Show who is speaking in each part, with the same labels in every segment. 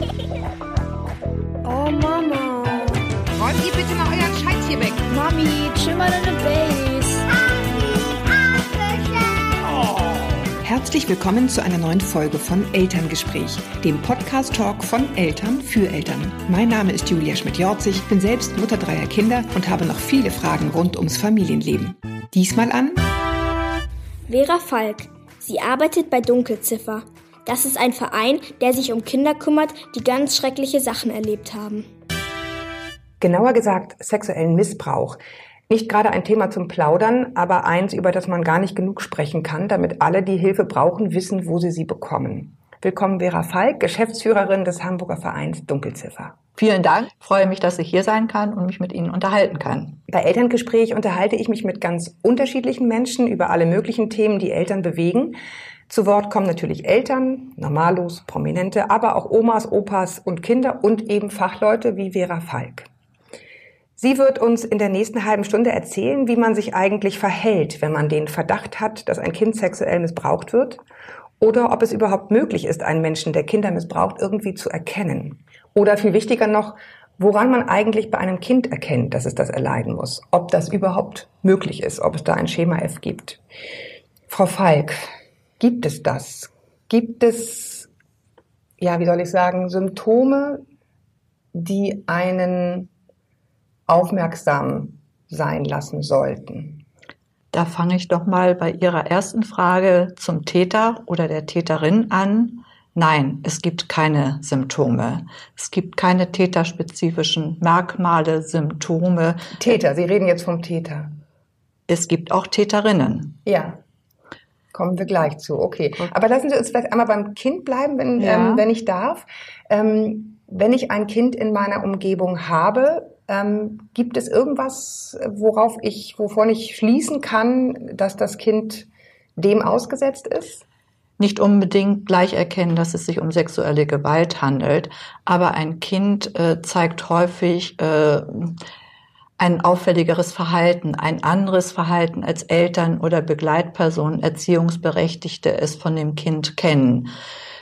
Speaker 1: Oh Mama.
Speaker 2: Räumt ihr bitte mal euren Scheiß hier weg.
Speaker 1: Mami, chill mal deine Base.
Speaker 3: Herzlich willkommen zu einer neuen Folge von Elterngespräch, dem Podcast-Talk von Eltern für Eltern. Mein Name ist Julia Schmidt-Jorzig, bin selbst Mutter dreier Kinder und habe noch viele Fragen rund ums Familienleben. Diesmal an
Speaker 4: Vera Falk. Sie arbeitet bei Dunkelziffer. Das ist ein Verein, der sich um Kinder kümmert, die ganz schreckliche Sachen erlebt haben.
Speaker 3: genauer gesagt sexuellen Missbrauch. Nicht gerade ein Thema zum Plaudern, aber eins, über das man gar nicht genug sprechen kann, damit alle, die Hilfe brauchen, wissen, wo sie sie bekommen. Willkommen Vera Falk, Geschäftsführerin des Hamburger Vereins Dunkelziffer.
Speaker 5: Vielen Dank. Ich freue mich, dass ich hier sein kann und mich mit Ihnen unterhalten kann.
Speaker 3: Bei Elterngespräch unterhalte ich mich mit ganz unterschiedlichen Menschen über alle möglichen Themen, die Eltern bewegen. Zu Wort kommen natürlich Eltern, Normalos, Prominente, aber auch Omas, Opas und Kinder und eben Fachleute wie Vera Falk. Sie wird uns in der nächsten halben Stunde erzählen, wie man sich eigentlich verhält, wenn man den Verdacht hat, dass ein Kind sexuell missbraucht wird oder ob es überhaupt möglich ist, einen Menschen, der Kinder missbraucht, irgendwie zu erkennen. Oder viel wichtiger noch, woran man eigentlich bei einem Kind erkennt, dass es das erleiden muss. Ob das überhaupt möglich ist, ob es da ein Schema F gibt. Frau Falk, gibt es das? Gibt es, ja, wie soll ich sagen, Symptome, die einen aufmerksam sein lassen sollten?
Speaker 5: Da fange ich doch mal bei Ihrer ersten Frage zum Täter oder der Täterin an. Nein, es gibt keine Symptome. Es gibt keine täterspezifischen Merkmale, Symptome.
Speaker 3: Täter, Sie reden jetzt vom Täter.
Speaker 5: Es gibt auch Täterinnen.
Speaker 3: Ja. Kommen wir gleich zu, okay. Aber lassen Sie uns vielleicht einmal beim Kind bleiben, wenn,
Speaker 5: Ja.
Speaker 3: ähm, wenn ich darf. Ähm, wenn ich ein Kind in meiner Umgebung habe, ähm, gibt es irgendwas, worauf ich, wovon ich schließen kann, dass das Kind dem ausgesetzt ist?
Speaker 5: Nicht unbedingt gleich erkennen, dass es sich um sexuelle Gewalt handelt, aber ein Kind äh, zeigt häufig äh, ein auffälligeres Verhalten, ein anderes Verhalten als Eltern oder Begleitpersonen, Erziehungsberechtigte es von dem Kind kennen.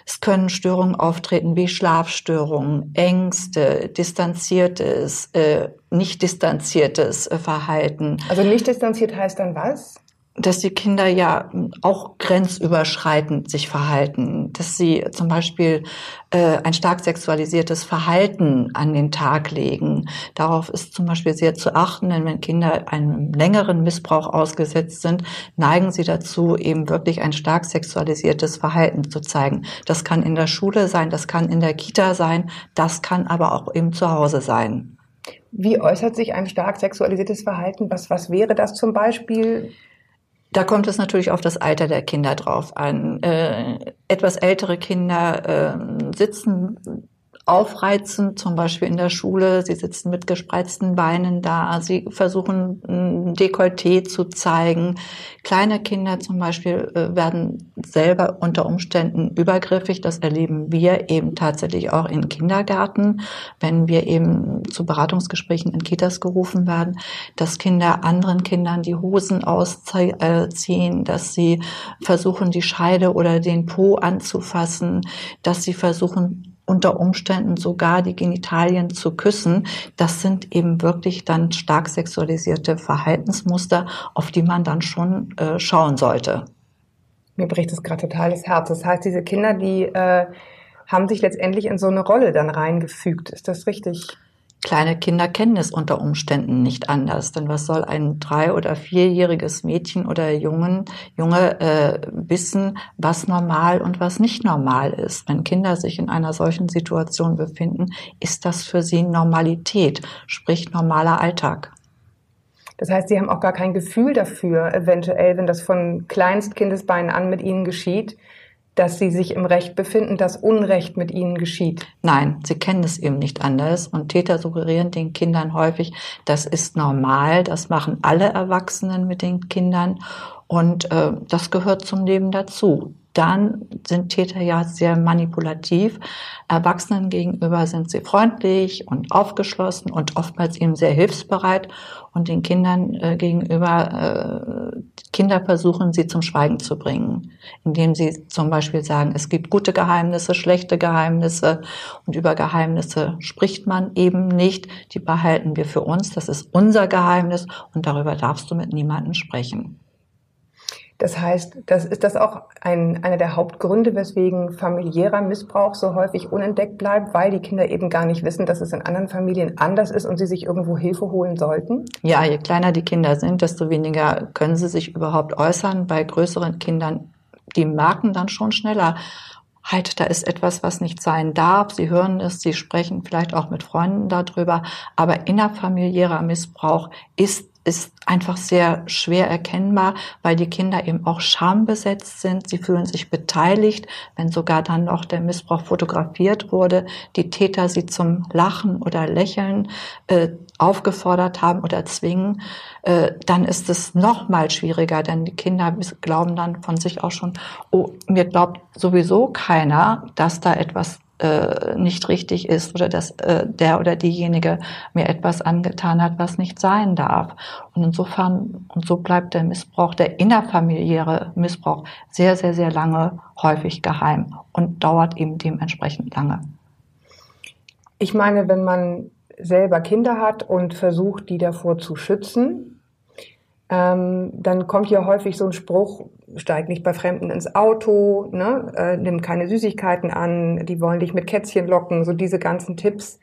Speaker 5: Es können Störungen auftreten wie Schlafstörungen, Ängste, distanziertes, äh, nicht distanziertes Verhalten,
Speaker 3: Also nicht distanziert heißt dann was?
Speaker 5: Dass die Kinder ja auch grenzüberschreitend sich verhalten, dass sie zum Beispiel äh, ein stark sexualisiertes Verhalten an den Tag legen. Darauf ist zum Beispiel sehr zu achten, denn wenn Kinder einem längeren Missbrauch ausgesetzt sind, neigen sie dazu, eben wirklich ein stark sexualisiertes Verhalten zu zeigen. Das kann in der Schule sein, das kann in der Kita sein, das kann aber auch eben zu Hause sein.
Speaker 3: Wie äußert sich ein stark sexualisiertes Verhalten? Was, was wäre das zum Beispiel?
Speaker 5: Da kommt es natürlich auf das Alter der Kinder drauf an. Äh, etwas ältere Kinder äh, sitzen aufreizend, zum Beispiel in der Schule. Sie sitzen mit gespreizten Beinen da. Sie versuchen, ein Dekolleté zu zeigen. Kleine Kinder zum Beispiel äh, werden selber unter Umständen übergriffig. Das erleben wir eben tatsächlich auch in Kindergärten, wenn wir eben zu Beratungsgesprächen in Kitas gerufen werden, dass Kinder anderen Kindern die Hosen ausziehen, dass sie versuchen, die Scheide oder den Po anzufassen, dass sie versuchen, unter Umständen sogar die Genitalien zu küssen. Das sind eben wirklich dann stark sexualisierte Verhaltensmuster, auf die man dann schon äh, schauen sollte.
Speaker 3: Mir bricht es gerade total das Herz. Das heißt, diese Kinder, die äh, haben sich letztendlich in so eine Rolle dann reingefügt. Ist das richtig?
Speaker 5: Kleine Kinder kennen es unter Umständen nicht anders, denn was soll ein drei- oder vierjähriges Mädchen oder Jungen, Junge äh, wissen, was normal und was nicht normal ist? Wenn Kinder sich in einer solchen Situation befinden, ist das für sie Normalität, sprich normaler Alltag.
Speaker 3: Das heißt, sie haben auch gar kein Gefühl dafür, eventuell, wenn das von Kleinstkindesbeinen an mit ihnen geschieht, dass sie sich im Recht befinden, dass Unrecht mit ihnen geschieht.
Speaker 5: Nein, sie kennen es eben nicht anders und Täter suggerieren den Kindern häufig, das ist normal, das machen alle Erwachsenen mit den Kindern und äh, das gehört zum Leben dazu. dann sind Täter ja sehr manipulativ. Erwachsenen gegenüber sind sie freundlich und aufgeschlossen und oftmals eben sehr hilfsbereit und den Kindern äh, gegenüber, äh, Kinder versuchen sie zum Schweigen zu bringen, indem sie zum Beispiel sagen, es gibt gute Geheimnisse, schlechte Geheimnisse. Und über Geheimnisse spricht man eben nicht, die behalten wir für uns, das ist unser Geheimnis. Und darüber darfst du mit niemandem sprechen.
Speaker 3: Das heißt, das ist das auch ein, einer der Hauptgründe, weswegen familiärer Missbrauch so häufig unentdeckt bleibt, weil die Kinder eben gar nicht wissen, dass es in anderen Familien anders ist und sie sich irgendwo Hilfe holen sollten?
Speaker 5: Ja, je kleiner die Kinder sind, desto weniger können sie sich überhaupt äußern. Bei größeren Kindern, die merken dann schon schneller, halt, da ist etwas, was nicht sein darf. Sie hören es, sie sprechen vielleicht auch mit Freunden darüber. Aber innerfamiliärer Missbrauch ist ist einfach sehr schwer erkennbar, weil die Kinder eben auch schambesetzt sind. Sie fühlen sich beteiligt, wenn sogar dann noch der Missbrauch fotografiert wurde, die Täter sie zum Lachen oder Lächeln äh, aufgefordert haben oder zwingen, äh, dann ist es noch mal schwieriger, denn die Kinder glauben dann von sich auch schon, oh, mir glaubt sowieso keiner, dass da etwas äh, nicht richtig ist oder dass äh, der oder diejenige mir etwas angetan hat, was nicht sein darf. Und insofern, und so bleibt der Missbrauch, der innerfamiliäre Missbrauch sehr, sehr, sehr lange häufig geheim und dauert eben dementsprechend lange.
Speaker 3: Ich meine, wenn man selber Kinder hat und versucht, die davor zu schützen, ähm, dann kommt ja häufig so ein Spruch, steig nicht bei Fremden ins Auto, ne? äh, nimm keine Süßigkeiten an, die wollen dich mit Kätzchen locken, so diese ganzen Tipps.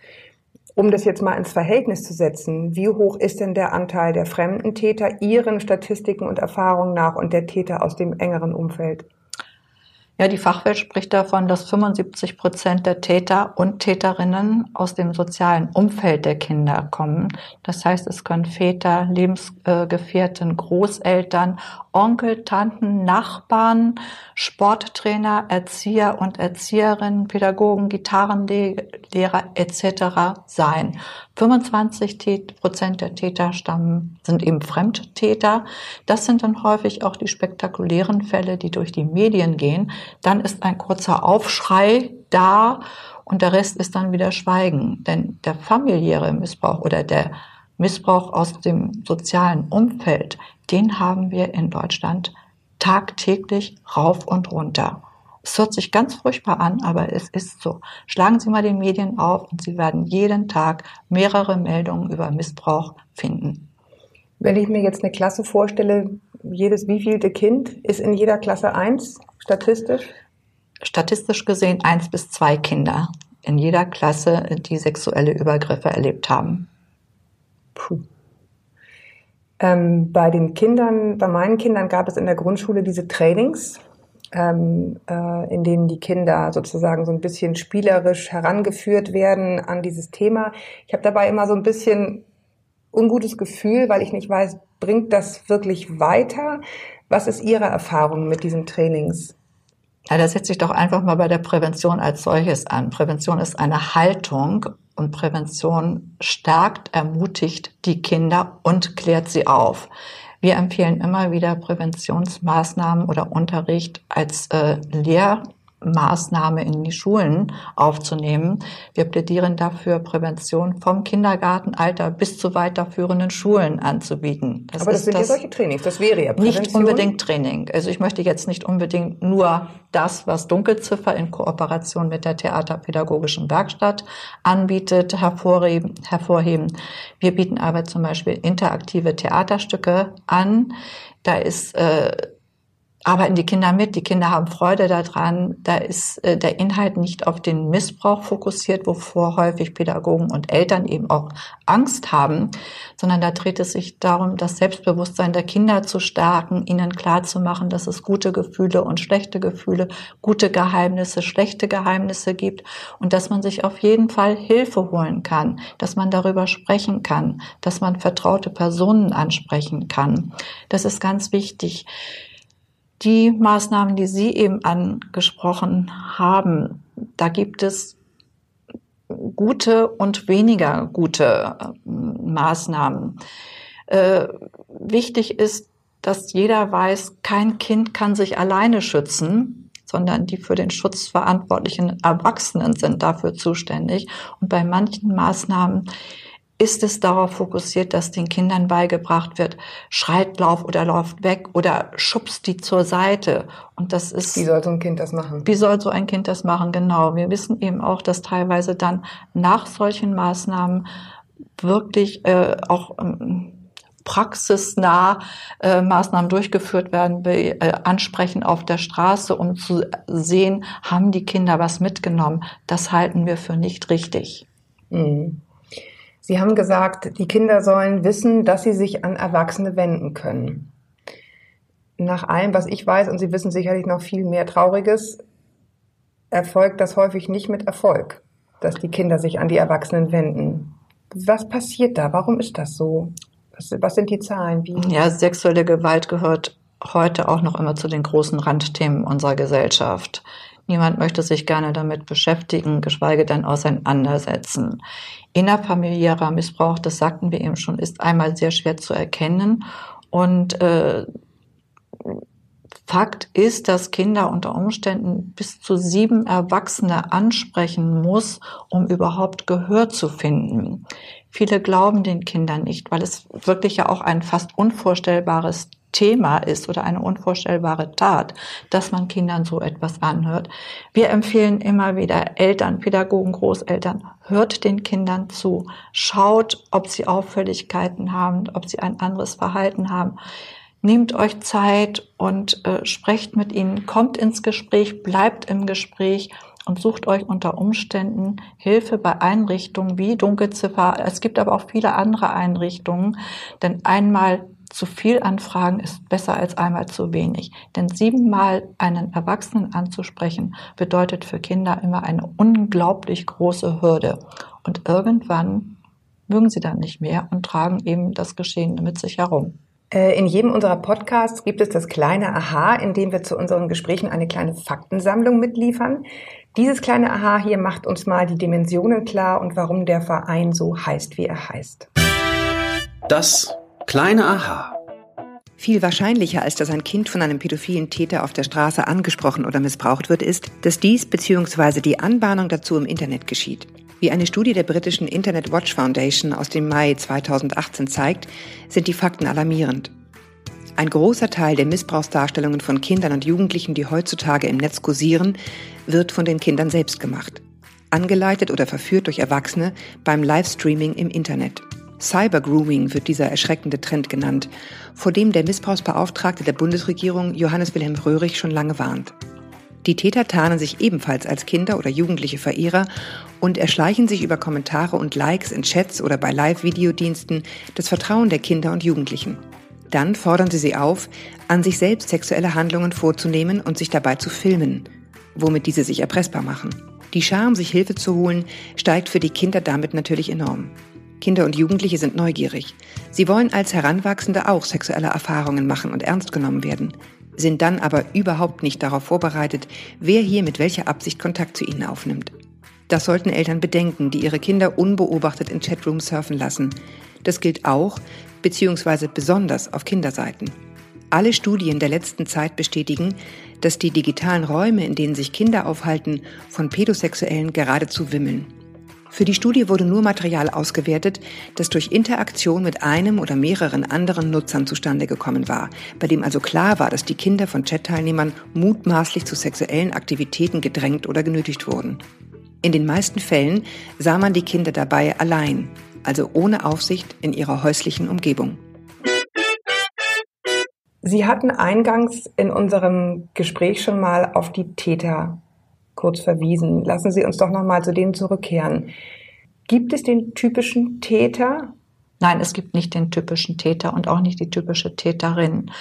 Speaker 3: Um das jetzt mal ins Verhältnis zu setzen, wie hoch ist denn der Anteil der fremden Täter Ihren Statistiken und Erfahrungen nach und der Täter aus dem engeren Umfeld?
Speaker 5: Ja, die Fachwelt spricht davon, dass 75 Prozent der Täter und Täterinnen aus dem sozialen Umfeld der Kinder kommen. Das heißt, es können Väter, Lebensgefährten, Großeltern, Onkel, Tanten, Nachbarn, Sporttrainer, Erzieher und Erzieherinnen, Pädagogen, Gitarrenlehrer etc. sein. 25 Prozent der Täter stammen, sind eben Fremdtäter. Das sind dann häufig auch die spektakulären Fälle, die durch die Medien gehen. Dann ist ein kurzer Aufschrei da und der Rest ist dann wieder Schweigen. Denn der familiäre Missbrauch oder der Missbrauch aus dem sozialen Umfeld, den haben wir in Deutschland tagtäglich rauf und runter. Es hört sich ganz furchtbar an, aber es ist so. Schlagen Sie mal die Medien auf und Sie werden jeden Tag mehrere Meldungen über Missbrauch finden.
Speaker 3: Wenn ich mir jetzt eine Klasse vorstelle, jedes wievielte Kind ist in jeder Klasse eins statistisch?
Speaker 5: Statistisch gesehen eins bis zwei Kinder in jeder Klasse, die sexuelle Übergriffe erlebt haben.
Speaker 3: Puh. Ähm, bei den Kindern, bei meinen Kindern gab es in der Grundschule diese Trainings, ähm, äh, in denen die Kinder sozusagen so ein bisschen spielerisch herangeführt werden an dieses Thema. Ich habe dabei immer so ein bisschen ungutes Gefühl, weil ich nicht weiß, bringt das wirklich weiter? Was ist Ihre Erfahrung mit diesen Trainings?
Speaker 5: Ja, da setze ich doch einfach mal bei der Prävention als solches an. Prävention ist eine Haltung und Prävention stärkt, ermutigt die Kinder und klärt sie auf. Wir empfehlen immer wieder Präventionsmaßnahmen oder Unterricht als äh, Lehr Maßnahme in die Schulen aufzunehmen. Wir plädieren dafür, Prävention vom Kindergartenalter bis zu weiterführenden Schulen anzubieten.
Speaker 3: Das Aber das sind das ja solche Trainings, das wäre ja Prävention.
Speaker 5: Nicht unbedingt Training. Also ich möchte jetzt nicht unbedingt nur das, was Dunkelziffer in Kooperation mit der Theaterpädagogischen Werkstatt anbietet, hervorheben. hervorheben. Wir bieten aber zum Beispiel interaktive Theaterstücke an. Da ist äh, arbeiten die Kinder mit, die Kinder haben Freude daran, da ist äh, der Inhalt nicht auf den Missbrauch fokussiert, wovor häufig Pädagogen und Eltern eben auch Angst haben, sondern da dreht es sich darum, das Selbstbewusstsein der Kinder zu stärken, ihnen klarzumachen, dass es gute Gefühle und schlechte Gefühle, gute Geheimnisse, schlechte Geheimnisse gibt und dass man sich auf jeden Fall Hilfe holen kann, dass man darüber sprechen kann, dass man vertraute Personen ansprechen kann. Das ist ganz wichtig die Maßnahmen, die Sie eben angesprochen haben, da gibt es gute und weniger gute äh, Maßnahmen. Äh, wichtig ist, dass jeder weiß, kein Kind kann sich alleine schützen sondern die für den Schutz verantwortlichen Erwachsenen sind dafür zuständig. Und bei manchen Maßnahmen ist es darauf fokussiert, dass den Kindern beigebracht wird, schreit, lauf oder läuft weg oder schubst die zur Seite. Und das ist.
Speaker 3: Wie soll so ein Kind das machen?
Speaker 5: Wie soll so ein Kind das machen? Genau. Wir wissen eben auch, dass teilweise dann nach solchen Maßnahmen wirklich äh, auch ähm, praxisnah äh, Maßnahmen durchgeführt werden, äh, ansprechen auf der Straße, um zu sehen, haben die Kinder was mitgenommen. Das halten wir für nicht richtig.
Speaker 3: Mhm. Sie haben gesagt, die Kinder sollen wissen, dass sie sich an Erwachsene wenden können. Nach allem, was ich weiß, und Sie wissen sicherlich noch viel mehr Trauriges, erfolgt das häufig nicht mit Erfolg, dass die Kinder sich an die Erwachsenen wenden. Was passiert da? Warum ist das so? Was, was sind die Zahlen? Wie?
Speaker 5: Ja, sexuelle Gewalt gehört heute auch noch immer zu den großen Randthemen unserer Gesellschaft. Niemand möchte sich gerne damit beschäftigen, geschweige denn auseinandersetzen. Innerfamiliärer Missbrauch, das sagten wir eben schon, ist einmal sehr schwer zu erkennen. Und äh, Fakt ist, dass Kinder unter Umständen bis zu sieben Erwachsene ansprechen muss, um überhaupt Gehör zu finden. Viele glauben den Kindern nicht, weil es wirklich ja auch ein fast unvorstellbares Thema ist oder eine unvorstellbare Tat, dass man Kindern so etwas anhört. Wir empfehlen immer wieder Eltern, Pädagogen, Großeltern, hört den Kindern zu, schaut, ob sie Auffälligkeiten haben, ob sie ein anderes Verhalten haben. Nehmt euch Zeit und äh, sprecht mit ihnen, kommt ins Gespräch, bleibt im Gespräch und sucht euch unter Umständen Hilfe bei Einrichtungen wie Dunkelziffer. Es gibt aber auch viele andere Einrichtungen, denn einmal zu viel Anfragen ist besser als einmal zu wenig. Denn siebenmal einen Erwachsenen anzusprechen, bedeutet für Kinder immer eine unglaublich große Hürde. Und irgendwann mögen sie dann nicht mehr und tragen eben das Geschehene mit sich herum.
Speaker 3: Äh, in jedem unserer Podcasts gibt es das kleine Aha, in dem wir zu unseren Gesprächen eine kleine Faktensammlung mitliefern. Dieses kleine Aha hier macht uns mal die Dimensionen klar und warum der Verein so heißt, wie er heißt.
Speaker 6: Das Kleine Aha.
Speaker 3: Viel wahrscheinlicher, als dass ein Kind von einem pädophilen Täter auf der Straße angesprochen oder missbraucht wird, ist, dass dies bzw. die Anbahnung dazu im Internet geschieht. Wie eine Studie der britischen Internet Watch Foundation aus dem Mai 2018 zeigt, sind die Fakten alarmierend. Ein großer Teil der Missbrauchsdarstellungen von Kindern und Jugendlichen, die heutzutage im Netz kursieren, wird von den Kindern selbst gemacht. Angeleitet oder verführt durch Erwachsene beim Livestreaming im Internet. Cybergrooming wird dieser erschreckende Trend genannt, vor dem der Missbrauchsbeauftragte der Bundesregierung Johannes Wilhelm Röhrig schon lange warnt. Die Täter tarnen sich ebenfalls als Kinder oder jugendliche Verehrer und erschleichen sich über Kommentare und Likes in Chats oder bei Live-Videodiensten das Vertrauen der Kinder und Jugendlichen. Dann fordern sie sie auf, an sich selbst sexuelle Handlungen vorzunehmen und sich dabei zu filmen, womit diese sich erpressbar machen. Die Scham, sich Hilfe zu holen, steigt für die Kinder damit natürlich enorm. Kinder und Jugendliche sind neugierig. Sie wollen als Heranwachsende auch sexuelle Erfahrungen machen und ernst genommen werden, sind dann aber überhaupt nicht darauf vorbereitet, wer hier mit welcher Absicht Kontakt zu ihnen aufnimmt. Das sollten Eltern bedenken, die ihre Kinder unbeobachtet in Chatrooms surfen lassen. Das gilt auch, beziehungsweise besonders auf Kinderseiten. Alle Studien der letzten Zeit bestätigen, dass die digitalen Räume, in denen sich Kinder aufhalten, von Pädosexuellen geradezu wimmeln. Für die Studie wurde nur Material ausgewertet, das durch Interaktion mit einem oder mehreren anderen Nutzern zustande gekommen war, bei dem also klar war, dass die Kinder von Chat-Teilnehmern mutmaßlich zu sexuellen Aktivitäten gedrängt oder genötigt wurden. In den meisten Fällen sah man die Kinder dabei allein, also ohne Aufsicht in ihrer häuslichen Umgebung. Sie hatten eingangs in unserem Gespräch schon mal auf die Täter kurz verwiesen. Lassen Sie uns doch noch mal zu denen zurückkehren. Gibt es den typischen Täter?
Speaker 5: Nein, es gibt nicht den typischen Täter und auch nicht die typische Täterin.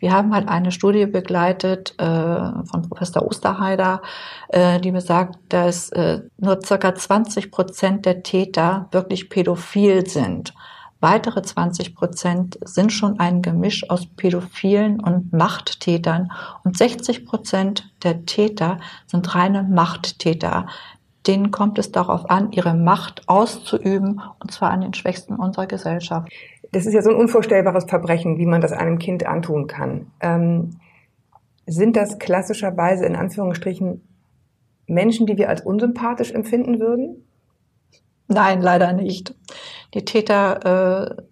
Speaker 5: Wir haben halt eine Studie begleitet äh, von Professor Osterheider, äh, die besagt, dass äh, nur circa 20 Prozent der Täter wirklich pädophil sind. Weitere 20 Prozent sind schon ein Gemisch aus Pädophilen und Machttätern und 60 Prozent der Täter sind reine Machttäter. Denen kommt es darauf an, ihre Macht auszuüben und zwar an den Schwächsten unserer Gesellschaft.
Speaker 3: Das ist ja so ein unvorstellbares Verbrechen, wie man das einem Kind antun kann. Ähm sind das klassischerweise in Anführungsstrichen Menschen, die wir als unsympathisch empfinden würden?
Speaker 5: Nein, leider nicht. Die Täter äh,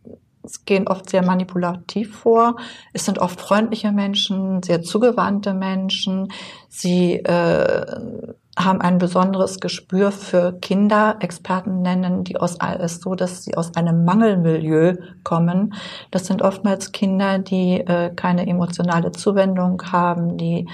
Speaker 5: gehen oft sehr manipulativ vor. Es sind oft freundliche Menschen, sehr zugewandte Menschen. Sie äh, haben ein besonderes Gespür für Kinder. Experten nennen die aus es so, dass sie aus einem Mangelmilieu kommen. Das sind oftmals Kinder, die äh, keine emotionale Zuwendung haben, die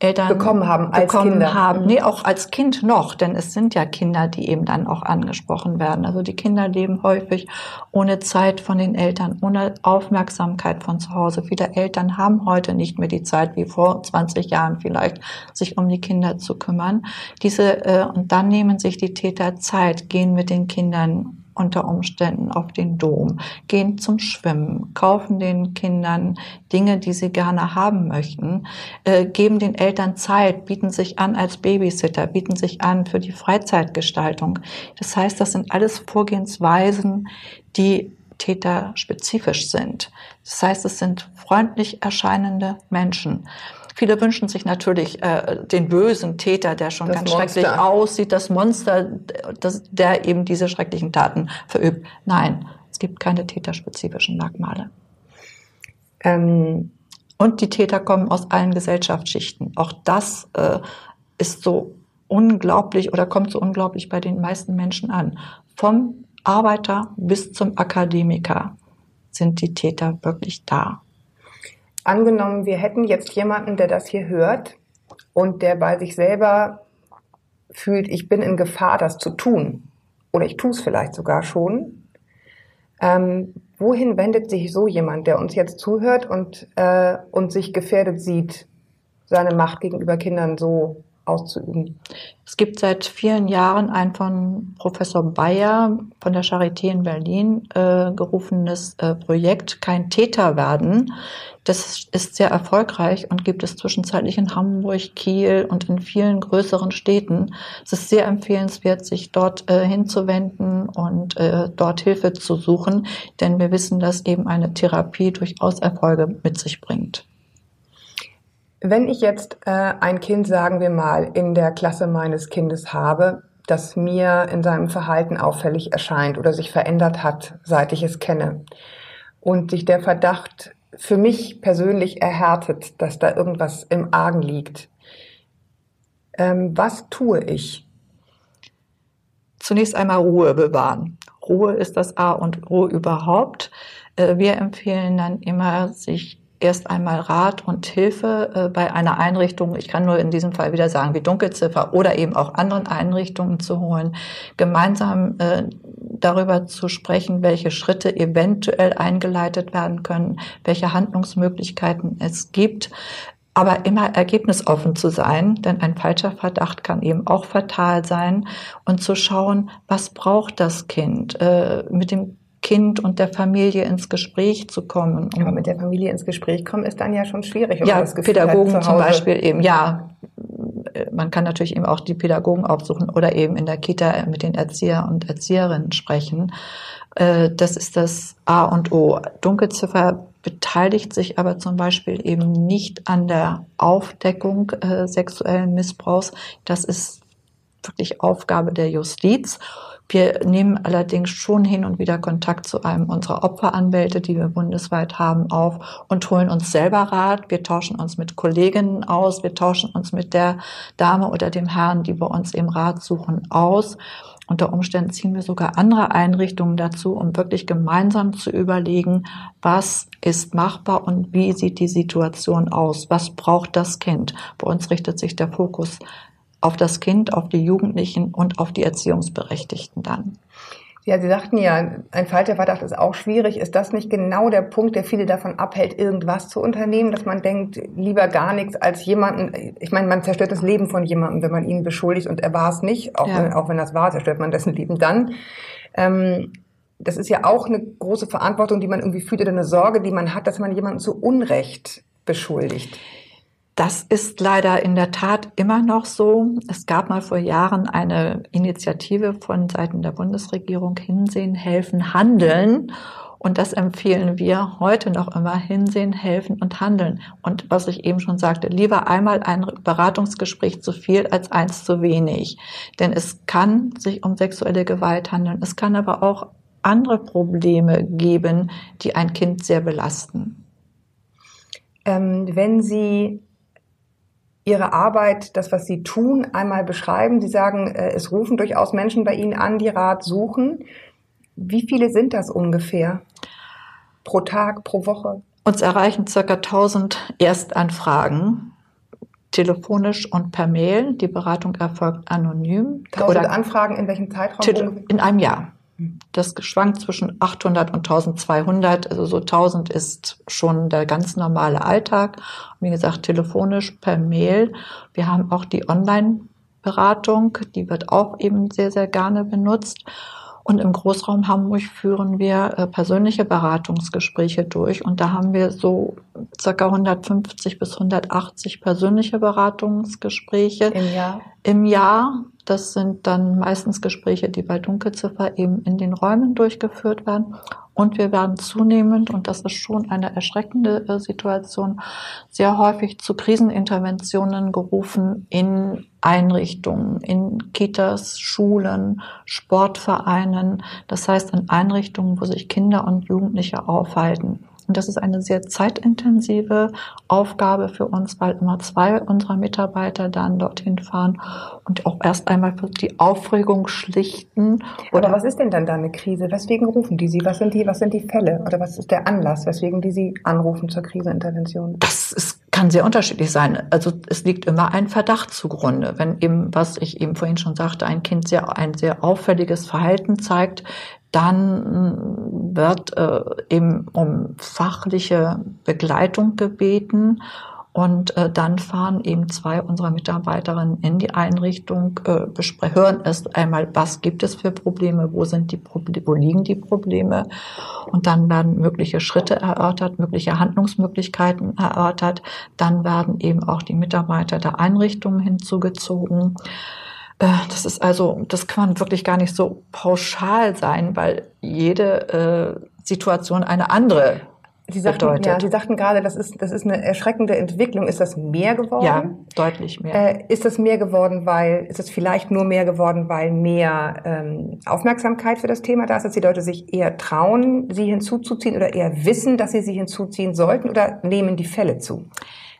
Speaker 5: Eltern
Speaker 3: bekommen haben als
Speaker 5: bekommen
Speaker 3: Kinder.
Speaker 5: haben.
Speaker 3: Mhm.
Speaker 5: Nee, auch als Kind noch, denn es sind ja Kinder, die eben dann auch angesprochen werden. Also die Kinder leben häufig ohne Zeit von den Eltern, ohne Aufmerksamkeit von zu Hause. Viele Eltern haben heute nicht mehr die Zeit, wie vor 20 Jahren vielleicht, sich um die Kinder zu kümmern. Diese, äh, und dann nehmen sich die Täter Zeit, gehen mit den Kindern unter Umständen auf den Dom, gehen zum Schwimmen, kaufen den Kindern Dinge, die sie gerne haben möchten, äh, geben den Eltern Zeit, bieten sich an als Babysitter, bieten sich an für die Freizeitgestaltung. Das heißt, das sind alles Vorgehensweisen, die täterspezifisch sind. Das heißt, es sind freundlich erscheinende Menschen. Viele wünschen sich natürlich äh, den bösen Täter, der schon
Speaker 3: Das
Speaker 5: ganz
Speaker 3: Monster.
Speaker 5: schrecklich aussieht, das Monster, das, der eben diese schrecklichen Taten verübt. Nein, es gibt keine täterspezifischen Merkmale.
Speaker 3: Ähm,
Speaker 5: Und die Täter kommen aus allen Gesellschaftsschichten. Auch das äh, ist so unglaublich oder kommt so unglaublich bei den meisten Menschen an. Vom Arbeiter bis zum Akademiker sind die Täter wirklich da.
Speaker 3: Angenommen, wir hätten jetzt jemanden, der das hier hört und der bei sich selber fühlt, ich bin in Gefahr, das zu tun. Oder ich tue es vielleicht sogar schon. Ähm, wohin wendet sich so jemand, der uns jetzt zuhört und, äh, und sich gefährdet sieht, seine Macht gegenüber Kindern so auszuüben?
Speaker 5: Es gibt seit vielen Jahren ein von Professor Bayer von der Charité in Berlin äh, gerufenes äh, Projekt Kein Täter werden. Das ist sehr erfolgreich und gibt es zwischenzeitlich in Hamburg, Kiel und in vielen größeren Städten. Es ist sehr empfehlenswert, sich dort äh, hinzuwenden und äh, dort Hilfe zu suchen, denn wir wissen, dass eben eine Therapie durchaus Erfolge mit sich bringt.
Speaker 3: Wenn ich jetzt äh, ein Kind, sagen wir mal, in der Klasse meines Kindes habe, das mir in seinem Verhalten auffällig erscheint oder sich verändert hat, seit ich es kenne, und sich der Verdacht für mich persönlich erhärtet, dass da irgendwas im Argen liegt, ähm, was tue ich?
Speaker 5: Zunächst einmal Ruhe bewahren. Ruhe ist das A und O überhaupt. Äh, Wir empfehlen dann immer, sich erst einmal Rat und Hilfe äh, bei einer Einrichtung, ich kann nur in diesem Fall wieder sagen, wie Dunkelziffer oder eben auch anderen Einrichtungen zu holen, gemeinsam äh, darüber zu sprechen, welche Schritte eventuell eingeleitet werden können, welche Handlungsmöglichkeiten es gibt, aber immer ergebnisoffen zu sein, denn ein falscher Verdacht kann eben auch fatal sein und zu schauen, was braucht das Kind, äh, mit dem Kind und der Familie ins Gespräch zu kommen.
Speaker 3: Aber mit der Familie ins Gespräch kommen ist dann ja schon schwierig. wenn
Speaker 5: ja,
Speaker 3: das Gefühl
Speaker 5: Pädagogen zum Beispiel eben, ja. Man kann natürlich eben auch die Pädagogen aufsuchen oder eben in der Kita mit den Erzieher und Erzieherinnen sprechen. Äh, Das ist das A und O. Dunkelziffer beteiligt sich aber zum Beispiel eben nicht an der Aufdeckung äh, sexuellen Missbrauchs. Das ist wirklich Aufgabe der Justiz. Wir nehmen allerdings schon hin und wieder Kontakt zu einem unserer Opferanwälte, die wir bundesweit haben, auf und holen uns selber Rat. Wir tauschen uns mit Kolleginnen aus, wir tauschen uns mit der Dame oder dem Herrn, die bei uns eben Rat suchen, aus. Unter Umständen ziehen wir sogar andere Einrichtungen dazu, um wirklich gemeinsam zu überlegen, was ist machbar und wie sieht die Situation aus? Was braucht das Kind? Bei uns richtet sich der Fokus auf das Kind, auf die Jugendlichen und auf die Erziehungsberechtigten dann.
Speaker 3: Ja, Sie sagten ja, ein falscher Verdacht ist auch schwierig. Ist das nicht genau der Punkt, der viele davon abhält, irgendwas zu unternehmen, dass man denkt, lieber gar nichts als jemanden, ich meine, man zerstört das Leben von jemandem, wenn man ihn beschuldigt und er war es nicht, auch,
Speaker 5: Ja.
Speaker 3: wenn, auch wenn das war, zerstört man dessen Leben dann. Ähm, das ist ja auch eine große Verantwortung, die man irgendwie fühlt oder eine Sorge, die man hat, dass man jemanden zu Unrecht beschuldigt.
Speaker 5: Das ist leider in der Tat immer noch so. Es gab mal vor Jahren eine Initiative von Seiten der Bundesregierung Hinsehen, helfen, handeln. Und das empfehlen wir heute noch immer hinsehen, helfen und handeln. Und was ich eben schon sagte, lieber einmal ein Beratungsgespräch zu viel als eins zu wenig. Denn es kann sich um sexuelle Gewalt handeln. Es kann aber auch andere Probleme geben, die ein Kind sehr belasten.
Speaker 3: Ähm, wenn Sie Ihre Arbeit, das, was Sie tun, einmal beschreiben, Sie sagen, äh, es rufen durchaus Menschen bei Ihnen an, die Rat suchen. Wie viele sind das ungefähr? Pro Tag, pro Woche?
Speaker 5: Uns erreichen circa 1000 Erstanfragen, telefonisch und per Mail. Die Beratung erfolgt anonym.
Speaker 3: 1000 Oder Anfragen in welchem Zeitraum?
Speaker 5: In einem Jahr. Das schwankt zwischen 800 und 1200. Also so 1000 ist schon der ganz normale Alltag. wie gesagt, telefonisch, per Mail. Wir haben auch die Online-Beratung. Die wird auch eben sehr, sehr gerne benutzt. Und im Großraum Hamburg führen wir äh, persönliche Beratungsgespräche durch. Und da haben wir so circa 150 bis 180 persönliche Beratungsgespräche
Speaker 3: im Jahr.
Speaker 5: Im Jahr. Das sind dann meistens Gespräche, die bei Dunkelziffer eben in den Räumen durchgeführt werden. Und wir werden zunehmend, und das ist schon eine erschreckende äh, Situation, sehr häufig zu Kriseninterventionen gerufen in Einrichtungen, in Kitas, Schulen, Sportvereinen, das heißt in Einrichtungen, wo sich Kinder und Jugendliche aufhalten. Und das ist eine sehr zeitintensive Aufgabe für uns, weil immer zwei unserer Mitarbeiter dann dorthin fahren und auch erst einmal die Aufregung schlichten.
Speaker 3: Oder was ist denn dann da eine Krise? Weswegen rufen die Sie? Was sind die, was sind die Fälle? Oder was ist der Anlass, weswegen die Sie anrufen zur Krisenintervention?
Speaker 5: Das ist kann sehr unterschiedlich sein. Also es liegt immer ein Verdacht zugrunde. Wenn eben, was ich eben vorhin schon sagte, ein Kind sehr, ein sehr auffälliges Verhalten zeigt, dann wird äh, eben um fachliche Begleitung gebeten und äh, dann fahren eben zwei unserer Mitarbeiterinnen in die Einrichtung, äh, hören erst einmal, was gibt es für Probleme, wo sind die Probleme, wo liegen die Probleme. Und dann werden mögliche Schritte erörtert, mögliche Handlungsmöglichkeiten erörtert. Dann werden eben auch die Mitarbeiter der Einrichtungen hinzugezogen. Äh, das ist also, das kann wirklich gar nicht so pauschal sein, weil jede äh, Situation eine andere
Speaker 3: Sie sagten, bedeutet. Ja, Sie sagten gerade, das ist, das ist eine erschreckende Entwicklung. Ist das mehr geworden?
Speaker 5: Ja, deutlich mehr.
Speaker 3: Äh, ist das mehr geworden, weil, ist es vielleicht nur mehr geworden, weil mehr ähm, Aufmerksamkeit für das Thema da ist, dass die Leute sich eher trauen, sie hinzuzuziehen oder eher wissen, dass sie sie hinzuziehen sollten oder nehmen die Fälle zu?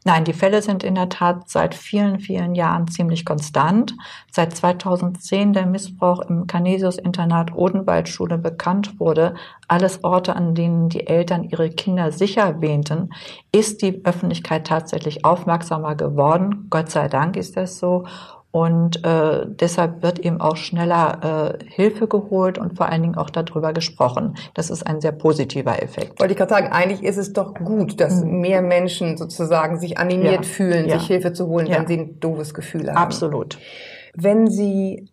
Speaker 5: Nein, die Fälle sind in der Tat seit vielen, vielen Jahren ziemlich konstant. Seit 2010 der Missbrauch im Canisius-Internat Odenwaldschule bekannt wurde, alles Orte, an denen die Eltern ihre Kinder sicher wähnten, ist die Öffentlichkeit tatsächlich aufmerksamer geworden. Gott sei Dank ist das so. Und äh, deshalb wird eben auch schneller äh, Hilfe geholt und vor allen Dingen auch darüber gesprochen. Das ist ein sehr positiver Effekt.
Speaker 3: Wollte ich gerade sagen, eigentlich ist es doch gut, dass mhm. mehr Menschen sozusagen sich animiert ja. fühlen, ja. sich Hilfe zu holen, ja. wenn sie ein doofes Gefühl haben.
Speaker 5: Absolut.
Speaker 3: Wenn Sie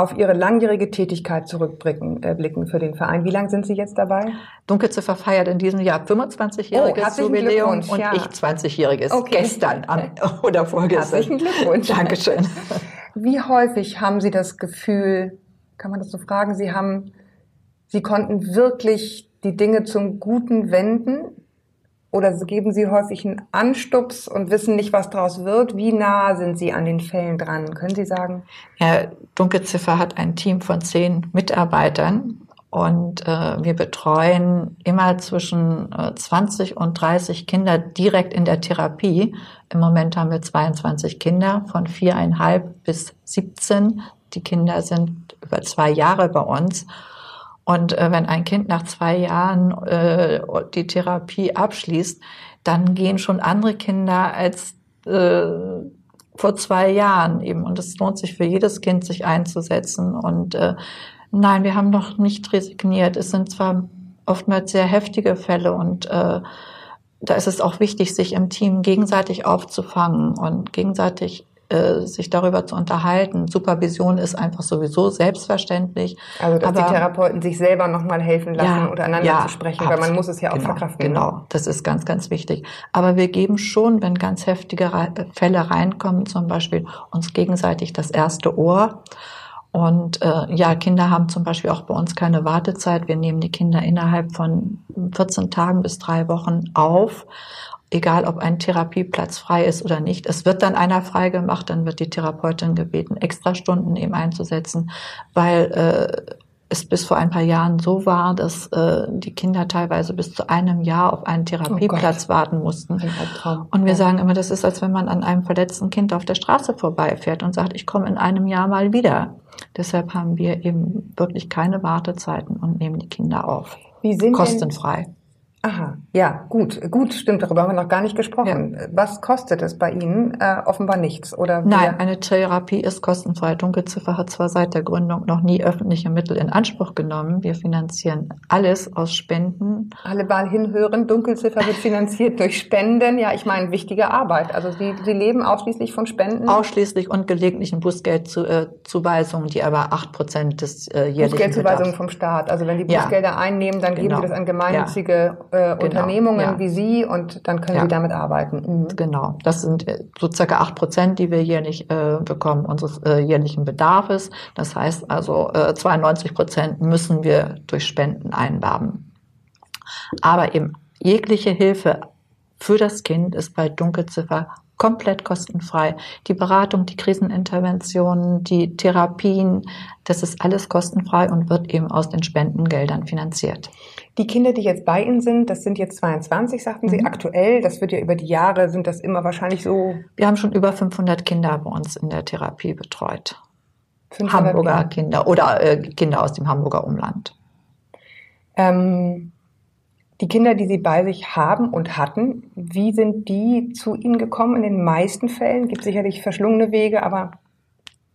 Speaker 3: auf Ihre langjährige Tätigkeit zurückblicken äh, blicken für den Verein. Wie lange sind Sie jetzt dabei?
Speaker 5: Dunkelziffer feiert in diesem Jahr 25-jähriges oh, Jubiläum und ja. ich 20-jähriges okay. gestern am, oder vorgestern.
Speaker 3: Herzlichen Glückwunsch.
Speaker 5: Dankeschön.
Speaker 3: Wie häufig haben Sie das Gefühl, kann man das so fragen, Sie haben, Sie konnten wirklich die Dinge zum Guten wenden oder geben Sie häufig einen Anstups und wissen nicht, was daraus wird? Wie nah sind Sie an den Fällen dran? Können Sie sagen?
Speaker 5: Ja, Dunkelziffer hat ein Team von zehn Mitarbeitern und äh, wir betreuen immer zwischen äh, 20 und 30 Kinder direkt in der Therapie. Im Moment haben wir 22 Kinder von viereinhalb bis 17. Die Kinder sind über zwei Jahre bei uns. Und äh, wenn ein Kind nach zwei Jahren äh, die Therapie abschließt, dann gehen schon andere Kinder als äh, vor zwei Jahren eben. Und es lohnt sich für jedes Kind, sich einzusetzen. Und äh, nein, wir haben noch nicht resigniert. Es sind zwar oftmals sehr heftige Fälle und äh, da ist es auch wichtig, sich im Team gegenseitig aufzufangen und gegenseitig äh, sich darüber zu unterhalten. Supervision ist einfach sowieso selbstverständlich.
Speaker 3: Also dass aber, die Therapeuten sich selber nochmal helfen lassen ja, oder einander ja, zu sprechen, absolut, weil man muss es ja auch
Speaker 5: genau,
Speaker 3: verkraften.
Speaker 5: Genau, das ist ganz, ganz wichtig. Aber wir geben schon, wenn ganz heftige Fälle reinkommen, zum Beispiel uns gegenseitig das erste Ohr Und äh, ja, Kinder haben zum Beispiel auch bei uns keine Wartezeit. Wir nehmen die Kinder innerhalb von 14 Tagen bis drei Wochen auf egal ob ein Therapieplatz frei ist oder nicht. Es wird dann einer frei gemacht, dann wird die Therapeutin gebeten, extra Stunden eben einzusetzen, weil äh, es bis vor ein paar Jahren so war, dass äh, die Kinder teilweise bis zu einem Jahr auf einen Therapieplatz
Speaker 3: Oh
Speaker 5: warten mussten. Und wir sagen immer, das ist, als wenn man an einem verletzten Kind auf der Straße vorbeifährt und sagt, ich komme in einem Jahr mal wieder. Deshalb haben wir eben wirklich keine Wartezeiten und nehmen die Kinder auf.
Speaker 3: Wie sind denn,
Speaker 5: Kostenfrei.
Speaker 3: Aha, ja, gut, gut, stimmt, darüber haben wir noch gar nicht gesprochen. Was kostet es bei Ihnen? Äh, offenbar nichts, oder?
Speaker 5: Nein, eine Therapie ist kostenfrei. Dunkelziffer hat zwar seit der Gründung noch nie öffentliche Mittel in Anspruch genommen. Wir finanzieren alles aus Spenden.
Speaker 3: Alle mal hinhören, Dunkelziffer wird finanziert durch Spenden. Ja, ich meine, wichtige Arbeit. Also Sie, Sie leben ausschließlich von Spenden.
Speaker 5: Ausschließlich und gelegentlichen Bußgeldzuweisungen, die aber acht Prozent des äh, jährlichen
Speaker 3: Bußgeldzuweisungen vom Staat. Also wenn die
Speaker 5: Ja.
Speaker 3: Bußgelder einnehmen, dann geben
Speaker 5: Genau.
Speaker 3: Sie das an gemeinnützige äh, Unternehmungen
Speaker 5: ja.
Speaker 3: wie Sie und dann können
Speaker 5: Ja.
Speaker 3: Sie damit arbeiten. Mhm.
Speaker 5: Genau, das sind äh, so circa acht Prozent, die wir jährlich äh, bekommen unseres äh, jährlichen Bedarfes. Das heißt also, äh, 92 Prozent müssen wir durch Spenden einwerben. Aber eben jegliche Hilfe für das Kind ist bei Dunkelziffer komplett kostenfrei. Die Beratung, die Kriseninterventionen, die Therapien, das ist alles kostenfrei und wird eben aus den Spendengeldern finanziert.
Speaker 3: Die Kinder, die jetzt bei Ihnen sind, das sind jetzt 22, sagten Sie,
Speaker 5: Mhm.
Speaker 3: aktuell. Das wird ja über die Jahre, sind das immer wahrscheinlich so
Speaker 5: Wir haben schon über 500 Kinder bei uns in der Therapie betreut.
Speaker 3: 500
Speaker 5: Hamburger Kinder oder äh, Kinder aus dem Hamburger Umland.
Speaker 3: Ähm, die Kinder, die Sie bei sich haben und hatten, wie sind die zu Ihnen gekommen? In den meisten Fällen gibt sicherlich verschlungene Wege, aber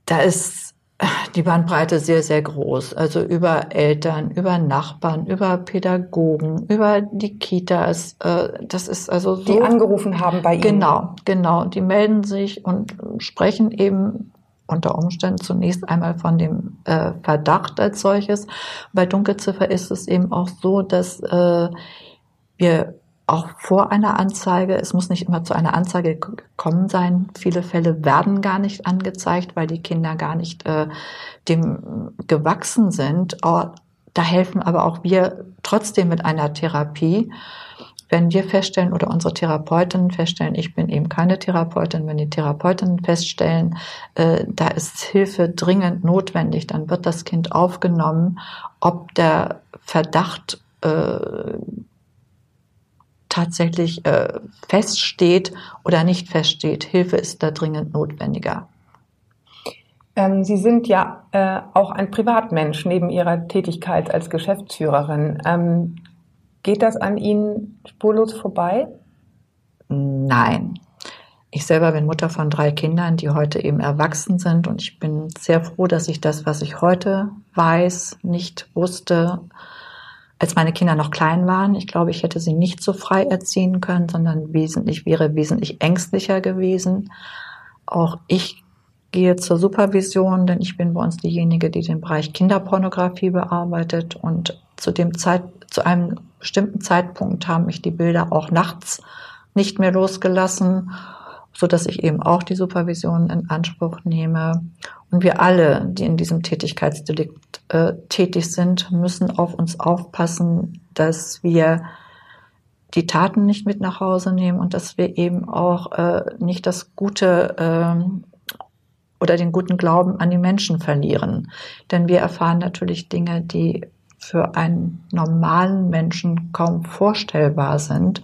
Speaker 5: Da ist die Bandbreite sehr, sehr groß. Also über Eltern, über Nachbarn, über Pädagogen, über die Kitas. Äh, das ist also so.
Speaker 3: die angerufen haben bei Ihnen.
Speaker 5: Genau, genau. Die melden sich und sprechen eben unter Umständen zunächst einmal von dem äh, Verdacht als solches. Bei Dunkelziffer ist es eben auch so, dass äh, wir auch vor einer Anzeige, es muss nicht immer zu einer Anzeige gekommen sein. Viele Fälle werden gar nicht angezeigt, weil die Kinder gar nicht äh, dem gewachsen sind. Oh, da helfen aber auch wir trotzdem mit einer Therapie. Wenn wir feststellen oder unsere Therapeutinnen feststellen, ich bin eben keine Therapeutin, wenn die Therapeutinnen feststellen, äh, da ist Hilfe dringend notwendig, dann wird das Kind aufgenommen, ob der Verdacht äh, tatsächlich äh, feststeht oder nicht feststeht. Hilfe ist da dringend notwendiger.
Speaker 3: Ähm, Sie sind ja äh, auch ein Privatmensch neben Ihrer Tätigkeit als Geschäftsführerin. Ähm, geht das an Ihnen spurlos vorbei?
Speaker 5: Nein. Ich selber bin Mutter von drei Kindern, die heute eben erwachsen sind und ich bin sehr froh, dass ich das, was ich heute weiß, nicht wusste, als meine Kinder noch klein waren. Ich glaube, ich hätte sie nicht so frei erziehen können, sondern wesentlich, wäre wesentlich ängstlicher gewesen. Auch ich gehe zur Supervision, denn ich bin bei uns diejenige, die den Bereich Kinderpornografie bearbeitet und zu dem Zeit, zu einem bestimmten Zeitpunkt haben mich die Bilder auch nachts nicht mehr losgelassen, so dass ich eben auch die Supervision in Anspruch nehme. Und wir alle, die in diesem Tätigkeitsdelikt äh, tätig sind, müssen auf uns aufpassen, dass wir die Taten nicht mit nach Hause nehmen und dass wir eben auch äh, nicht das Gute ähm, oder den guten Glauben an die Menschen verlieren. Denn wir erfahren natürlich Dinge, die für einen normalen Menschen kaum vorstellbar sind.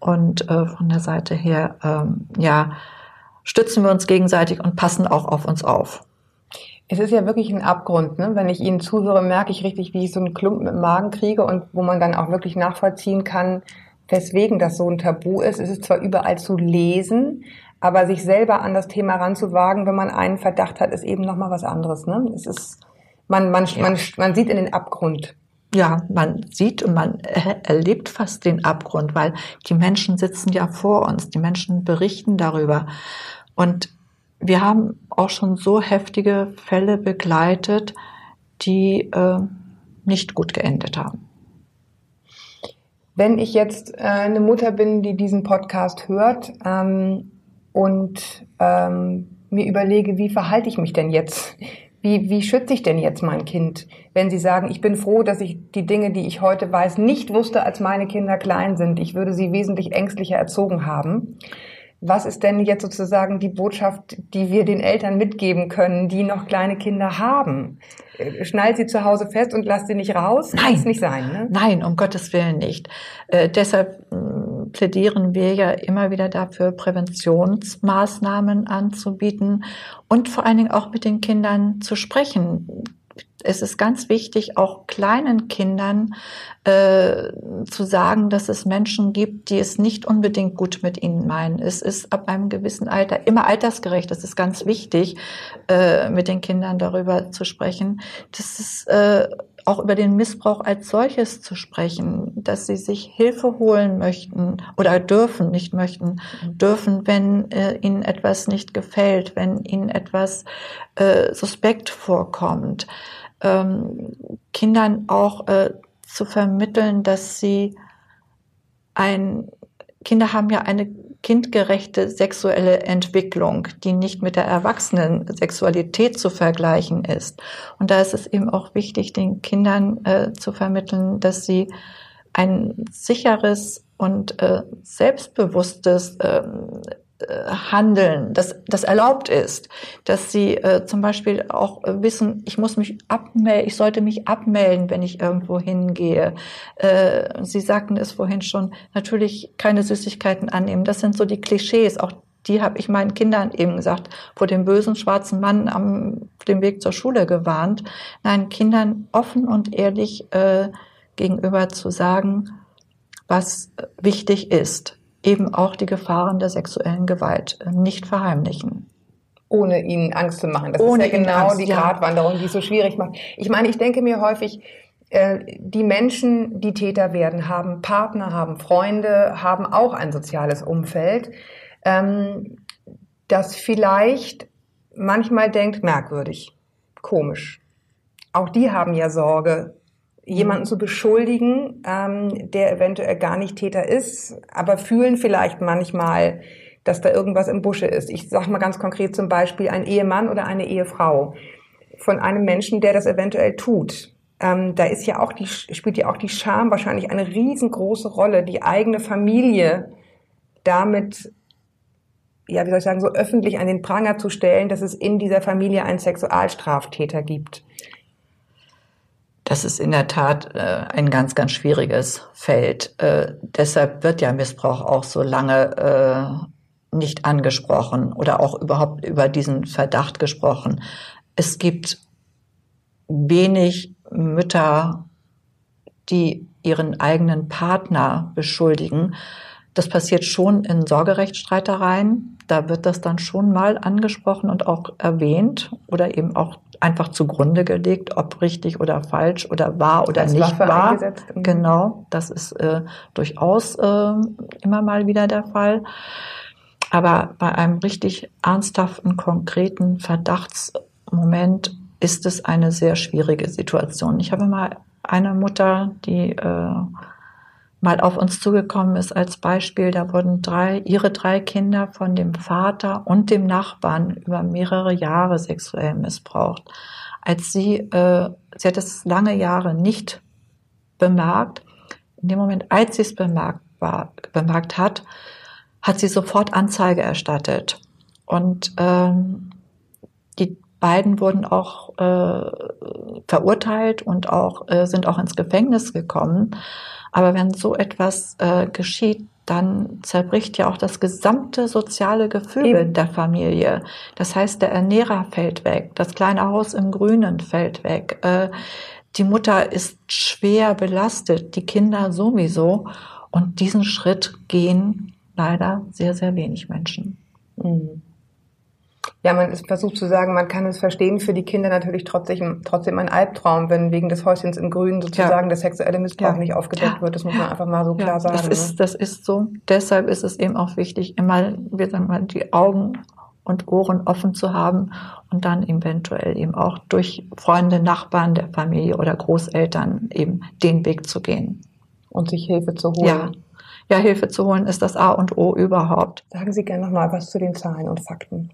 Speaker 5: Und äh, von der Seite her, ähm, ja, stützen wir uns gegenseitig und passen auch auf uns auf.
Speaker 3: Es ist ja wirklich ein Abgrund, ne? Wenn ich Ihnen zuhöre, merke ich richtig, wie ich so einen Klumpen im Magen kriege und wo man dann auch wirklich nachvollziehen kann, weswegen das so ein Tabu ist. Es ist zwar überall zu lesen, aber sich selber an das Thema ranzuwagen, wenn man einen Verdacht hat, ist eben nochmal was anderes. Ne? Es ist, man, man,
Speaker 5: Ja.
Speaker 3: man, man sieht in den Abgrund.
Speaker 5: Ja, man sieht und man er- erlebt fast den Abgrund, weil die Menschen sitzen ja vor uns, die Menschen berichten darüber. Und wir haben auch schon so heftige Fälle begleitet, die äh, nicht gut geendet haben.
Speaker 3: Wenn ich jetzt äh, eine Mutter bin, die diesen Podcast hört ähm, und ähm, mir überlege, wie verhalte ich mich denn jetzt? Wie, wie schütze ich denn jetzt mein Kind, wenn Sie sagen, ich bin froh, dass ich die Dinge, die ich heute weiß, nicht wusste, als meine Kinder klein sind. Ich würde sie wesentlich ängstlicher erzogen haben. Was ist denn jetzt sozusagen die Botschaft, die wir den Eltern mitgeben können, die noch kleine Kinder haben? Schnallt sie zu Hause fest und lasst sie nicht raus?
Speaker 5: Nein.
Speaker 3: Kann's nicht sein, ne?
Speaker 5: Nein, um Gottes Willen nicht. Äh, deshalb mh, plädieren wir ja immer wieder dafür, Präventionsmaßnahmen anzubieten und vor allen Dingen auch mit den Kindern zu sprechen. Es ist ganz wichtig, auch kleinen Kindern äh, zu sagen, dass es Menschen gibt, die es nicht unbedingt gut mit ihnen meinen. Es ist ab einem gewissen Alter immer altersgerecht. Das ist ganz wichtig, äh, mit den Kindern darüber zu sprechen. Das ist äh, auch über den Missbrauch als solches zu sprechen, dass sie sich Hilfe holen möchten oder dürfen, nicht möchten, dürfen, wenn äh, ihnen etwas nicht gefällt, wenn ihnen etwas äh, suspekt vorkommt. Ähm, Kindern auch äh, zu vermitteln, dass sie ein, Kinder haben ja eine kindgerechte sexuelle Entwicklung, die nicht mit der erwachsenen Sexualität zu vergleichen ist. Und da ist es eben auch wichtig, den Kindern äh, zu vermitteln, dass sie ein sicheres und äh, selbstbewusstes ähm, äh, handeln, das, das erlaubt ist, dass sie äh, zum Beispiel auch äh, wissen, ich muss mich abmelden, ich sollte mich abmelden, wenn ich irgendwo hingehe. Äh, sie sagten es vorhin schon, natürlich keine Süßigkeiten annehmen. Das sind so die Klischees, auch die habe ich meinen Kindern eben gesagt, vor dem bösen schwarzen Mann am dem Weg zur Schule gewarnt. Nein, Kindern offen und ehrlich äh, gegenüber zu sagen, was wichtig ist eben auch die Gefahren der sexuellen Gewalt äh, nicht verheimlichen.
Speaker 3: Ohne ihnen Angst zu machen. Das
Speaker 5: Ohne
Speaker 3: ist ja genau
Speaker 5: Angst,
Speaker 3: die
Speaker 5: ja.
Speaker 3: Gratwanderung, die es so schwierig macht. Ich meine, ich denke mir häufig, äh, die Menschen, die Täter werden, haben Partner, haben Freunde, haben auch ein soziales Umfeld, ähm, das vielleicht manchmal denkt, merkwürdig, komisch. Auch die haben ja Sorge, jemanden zu beschuldigen, ähm, der eventuell gar nicht Täter ist, aber fühlen vielleicht manchmal, dass da irgendwas im Busche ist. Ich sage mal ganz konkret zum Beispiel ein Ehemann oder eine Ehefrau von einem Menschen, der das eventuell tut. Ähm, da ist ja auch die, spielt ja auch die Scham wahrscheinlich eine riesengroße Rolle, die eigene Familie damit, ja, wie soll ich sagen, so öffentlich an den Pranger zu stellen, dass es in dieser Familie einen Sexualstraftäter gibt.
Speaker 5: Das ist in der Tat äh, ein ganz, ganz schwieriges Feld. Äh, deshalb wird ja Missbrauch auch so lange äh, nicht angesprochen oder auch überhaupt über diesen Verdacht gesprochen. Es gibt wenig Mütter, die ihren eigenen Partner beschuldigen. Das passiert schon in Sorgerechtsstreitereien. Da wird das dann schon mal angesprochen und auch erwähnt oder eben auch einfach zugrunde gelegt, ob richtig oder falsch oder wahr oder
Speaker 3: Als
Speaker 5: nicht wahr.
Speaker 3: eingesetzt. Mhm.
Speaker 5: Genau, das ist äh, durchaus äh, immer mal wieder der Fall. Aber bei einem richtig ernsthaften, konkreten Verdachtsmoment ist es eine sehr schwierige Situation. Ich habe mal eine Mutter, die äh, mal auf uns zugekommen ist als Beispiel. Da wurden drei, ihre drei Kinder von dem Vater und dem Nachbarn über mehrere Jahre sexuell missbraucht. Als sie, äh, sie hat es lange Jahre nicht bemerkt. In dem Moment, als sie es bemerkt, war, bemerkt hat, hat sie sofort Anzeige erstattet. Und ähm, beiden wurden auch äh, verurteilt und auch äh, sind auch ins Gefängnis gekommen. Aber wenn so etwas äh, geschieht, dann zerbricht ja auch das gesamte soziale Gefüge
Speaker 3: Eben.
Speaker 5: der Familie. Das heißt, der Ernährer fällt weg, das kleine Haus im Grünen fällt weg, äh, die Mutter ist schwer belastet, die Kinder sowieso. Und diesen Schritt gehen leider sehr, sehr wenig Menschen.
Speaker 3: Mhm. Ja, man ist versucht zu sagen, man kann es verstehen, für die Kinder natürlich trotzdem, trotzdem ein Albtraum, wenn wegen des Häuschens im Grünen sozusagen der sexuelle Missbrauch
Speaker 5: Ja.
Speaker 3: nicht aufgedeckt
Speaker 5: Ja.
Speaker 3: wird. Das muss man einfach mal so klar
Speaker 5: Ja,
Speaker 3: sagen.
Speaker 5: das
Speaker 3: ne?
Speaker 5: ist, das ist so. Deshalb ist es eben auch wichtig, immer, wir sagen mal, die Augen und Ohren offen zu haben und dann eventuell eben auch durch Freunde, Nachbarn der Familie oder Großeltern eben den Weg zu gehen.
Speaker 3: Und sich Hilfe zu holen.
Speaker 5: Ja. Ja, Hilfe zu holen ist das A und O überhaupt.
Speaker 3: Sagen Sie gerne noch mal was zu den Zahlen und Fakten.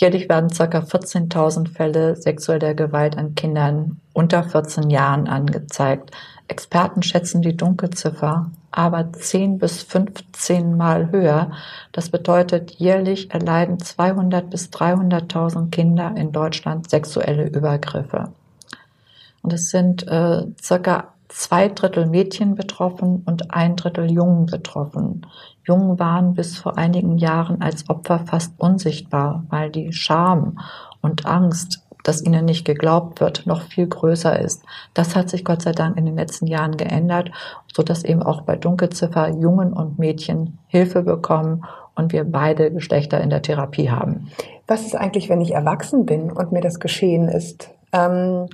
Speaker 5: Jährlich werden ca. 14.000 Fälle sexueller Gewalt an Kindern unter 14 Jahren angezeigt. Experten schätzen die Dunkelziffer aber 10 bis 15 Mal höher. Das bedeutet, jährlich erleiden 200 bis 300.000 Kinder in Deutschland sexuelle Übergriffe. Und es sind äh, circa zwei Drittel Mädchen betroffen und ein Drittel Jungen betroffen. Jungen waren bis vor einigen Jahren als Opfer fast unsichtbar, weil die Scham und Angst, dass ihnen nicht geglaubt wird, noch viel größer ist. Das hat sich Gott sei Dank in den letzten Jahren geändert, so dass eben auch bei Dunkelziffer Jungen und Mädchen Hilfe bekommen und wir beide Geschlechter in der Therapie haben.
Speaker 3: Was ist eigentlich, wenn ich erwachsen bin und mir das geschehen ist? Ähm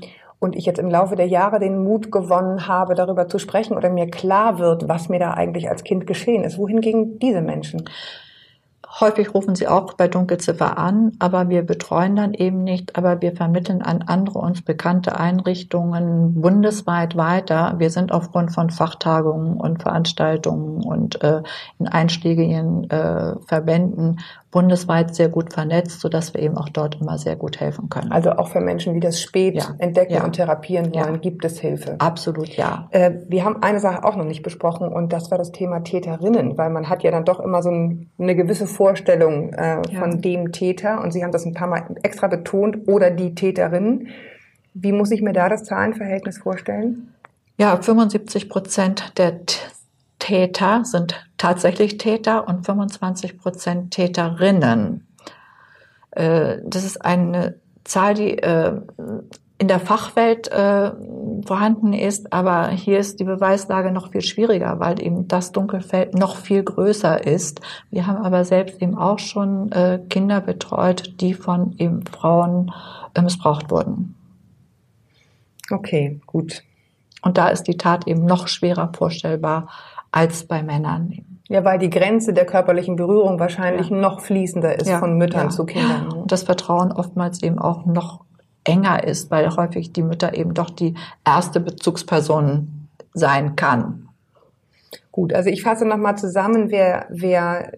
Speaker 3: und ich jetzt im Laufe der Jahre den Mut gewonnen habe, darüber zu sprechen oder mir klar wird, was mir da eigentlich als Kind geschehen ist. Wohin gingen diese Menschen?
Speaker 5: Häufig rufen sie auch bei Dunkelziffer an, aber wir betreuen dann eben nicht, aber wir vermitteln an andere uns bekannte Einrichtungen bundesweit weiter. Wir sind aufgrund von Fachtagungen und Veranstaltungen und äh, in einschlägigen äh, Verbänden bundesweit sehr gut vernetzt, sodass wir eben auch dort immer sehr gut helfen können.
Speaker 3: Also auch für Menschen, die das spät ja. entdecken ja. und therapieren wollen, ja. gibt es Hilfe.
Speaker 5: Absolut, ja.
Speaker 3: Äh, wir haben eine Sache auch noch nicht besprochen und das war das Thema Täterinnen, weil man hat ja dann doch immer so ein, eine gewisse Vorstellung äh, von dem Täter und Sie haben das ein paar Mal extra betont oder die Täterin. Wie muss ich mir da das Zahlenverhältnis vorstellen?
Speaker 5: Ja, 75 Prozent der Täter sind tatsächlich Täter und 25 Prozent Täterinnen. Äh, das ist eine Zahl, die äh, in der Fachwelt äh, vorhanden ist, aber hier ist die Beweislage noch viel schwieriger, weil eben das Dunkelfeld noch viel größer ist. Wir haben aber selbst eben auch schon Kinder betreut, die von eben Frauen missbraucht wurden.
Speaker 3: Okay, gut.
Speaker 5: Und da ist die Tat eben noch schwerer vorstellbar als bei Männern.
Speaker 3: Ja, weil die Grenze der körperlichen Berührung wahrscheinlich ja. noch fließender ist ja. von Müttern ja. zu Kindern.
Speaker 5: Und das Vertrauen oftmals eben auch noch enger ist, weil häufig die Mütter eben doch die erste Bezugsperson sein kann.
Speaker 3: Gut, also ich fasse nochmal zusammen, wer, wer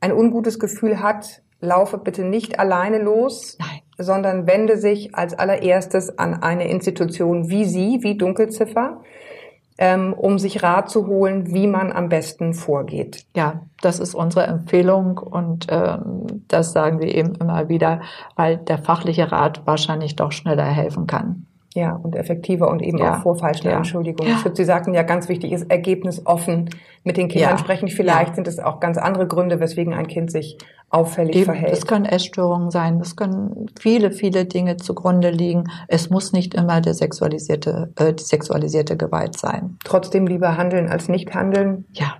Speaker 3: ein ungutes Gefühl hat, laufe bitte nicht alleine los, Nein. sondern wende sich als allererstes an eine Institution wie Sie, wie Dunkelziffer ähm, um sich Rat zu holen, wie man am besten vorgeht.
Speaker 5: Ja, das ist unsere Empfehlung und ähm, das sagen wir eben immer wieder, weil der fachliche Rat wahrscheinlich doch schneller helfen kann.
Speaker 3: Ja, und effektiver und eben ja. auch vor falschen ja. Entschuldigungen. Ja. Sie sagten ja, ganz wichtig ist ergebnisoffen mit den Kindern ja. sprechen. Vielleicht ja. sind es auch ganz andere Gründe, weswegen ein Kind sich auffällig eben, verhält.
Speaker 5: Es können Essstörungen sein, es können viele, viele Dinge zugrunde liegen. Es muss nicht immer der sexualisierte, äh, die sexualisierte Gewalt sein.
Speaker 3: Trotzdem lieber handeln als nicht handeln.
Speaker 5: Ja.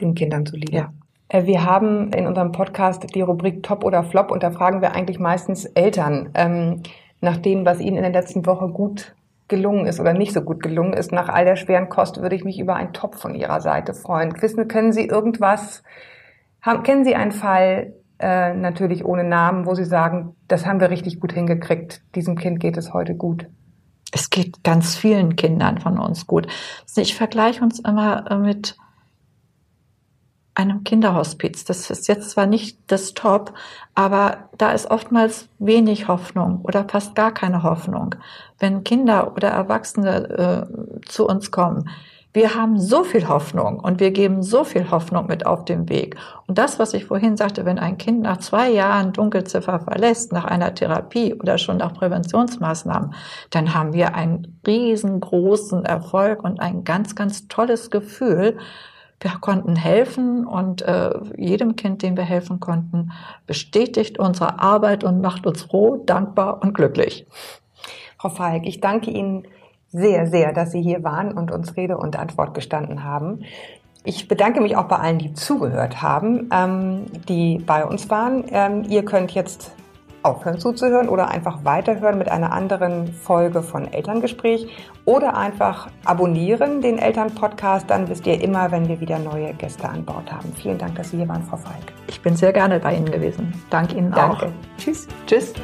Speaker 3: Den Kindern zuliebe. Ja. Äh, wir haben in unserem Podcast die Rubrik Top oder Flop und da fragen wir eigentlich meistens Eltern. Ähm, nach dem, was Ihnen in der letzten Woche gut gelungen ist oder nicht so gut gelungen ist, nach all der schweren Kost, würde ich mich über einen Top von Ihrer Seite freuen. Wissen, können Sie irgendwas, haben, kennen Sie einen Fall, äh, natürlich ohne Namen, wo Sie sagen, das haben wir richtig gut hingekriegt, diesem Kind geht es heute gut?
Speaker 5: Es geht ganz vielen Kindern von uns gut. Ich vergleiche uns immer äh, mit einem Kinderhospiz. Das ist jetzt zwar nicht das Top, aber da ist oftmals wenig Hoffnung oder fast gar keine Hoffnung. Wenn Kinder oder Erwachsene äh, zu uns kommen, wir haben so viel Hoffnung und wir geben so viel Hoffnung mit auf den Weg. Und das, was ich vorhin sagte, wenn ein Kind nach zwei Jahren Dunkelziffer verlässt, nach einer Therapie oder schon nach Präventionsmaßnahmen, dann haben wir einen riesengroßen Erfolg und ein ganz, ganz tolles Gefühl, wir konnten helfen und äh, jedem Kind, dem wir helfen konnten, bestätigt unsere Arbeit und macht uns froh, dankbar und glücklich.
Speaker 3: Frau Falk, ich danke Ihnen sehr, sehr, dass Sie hier waren und uns Rede und Antwort gestanden haben. Ich bedanke mich auch bei allen, die zugehört haben, ähm, die bei uns waren. Ähm, ihr könnt jetzt aufhören zuzuhören oder einfach weiterhören mit einer anderen Folge von Elterngespräch oder einfach abonnieren den Elternpodcast. Dann wisst ihr immer, wenn wir wieder neue Gäste an Bord haben. Vielen Dank, dass Sie hier waren, Frau Falk.
Speaker 5: Ich bin sehr gerne bei Ihnen gewesen. Danke Ihnen
Speaker 3: Danke.
Speaker 5: auch.
Speaker 3: Tschüss.
Speaker 5: Tschüss.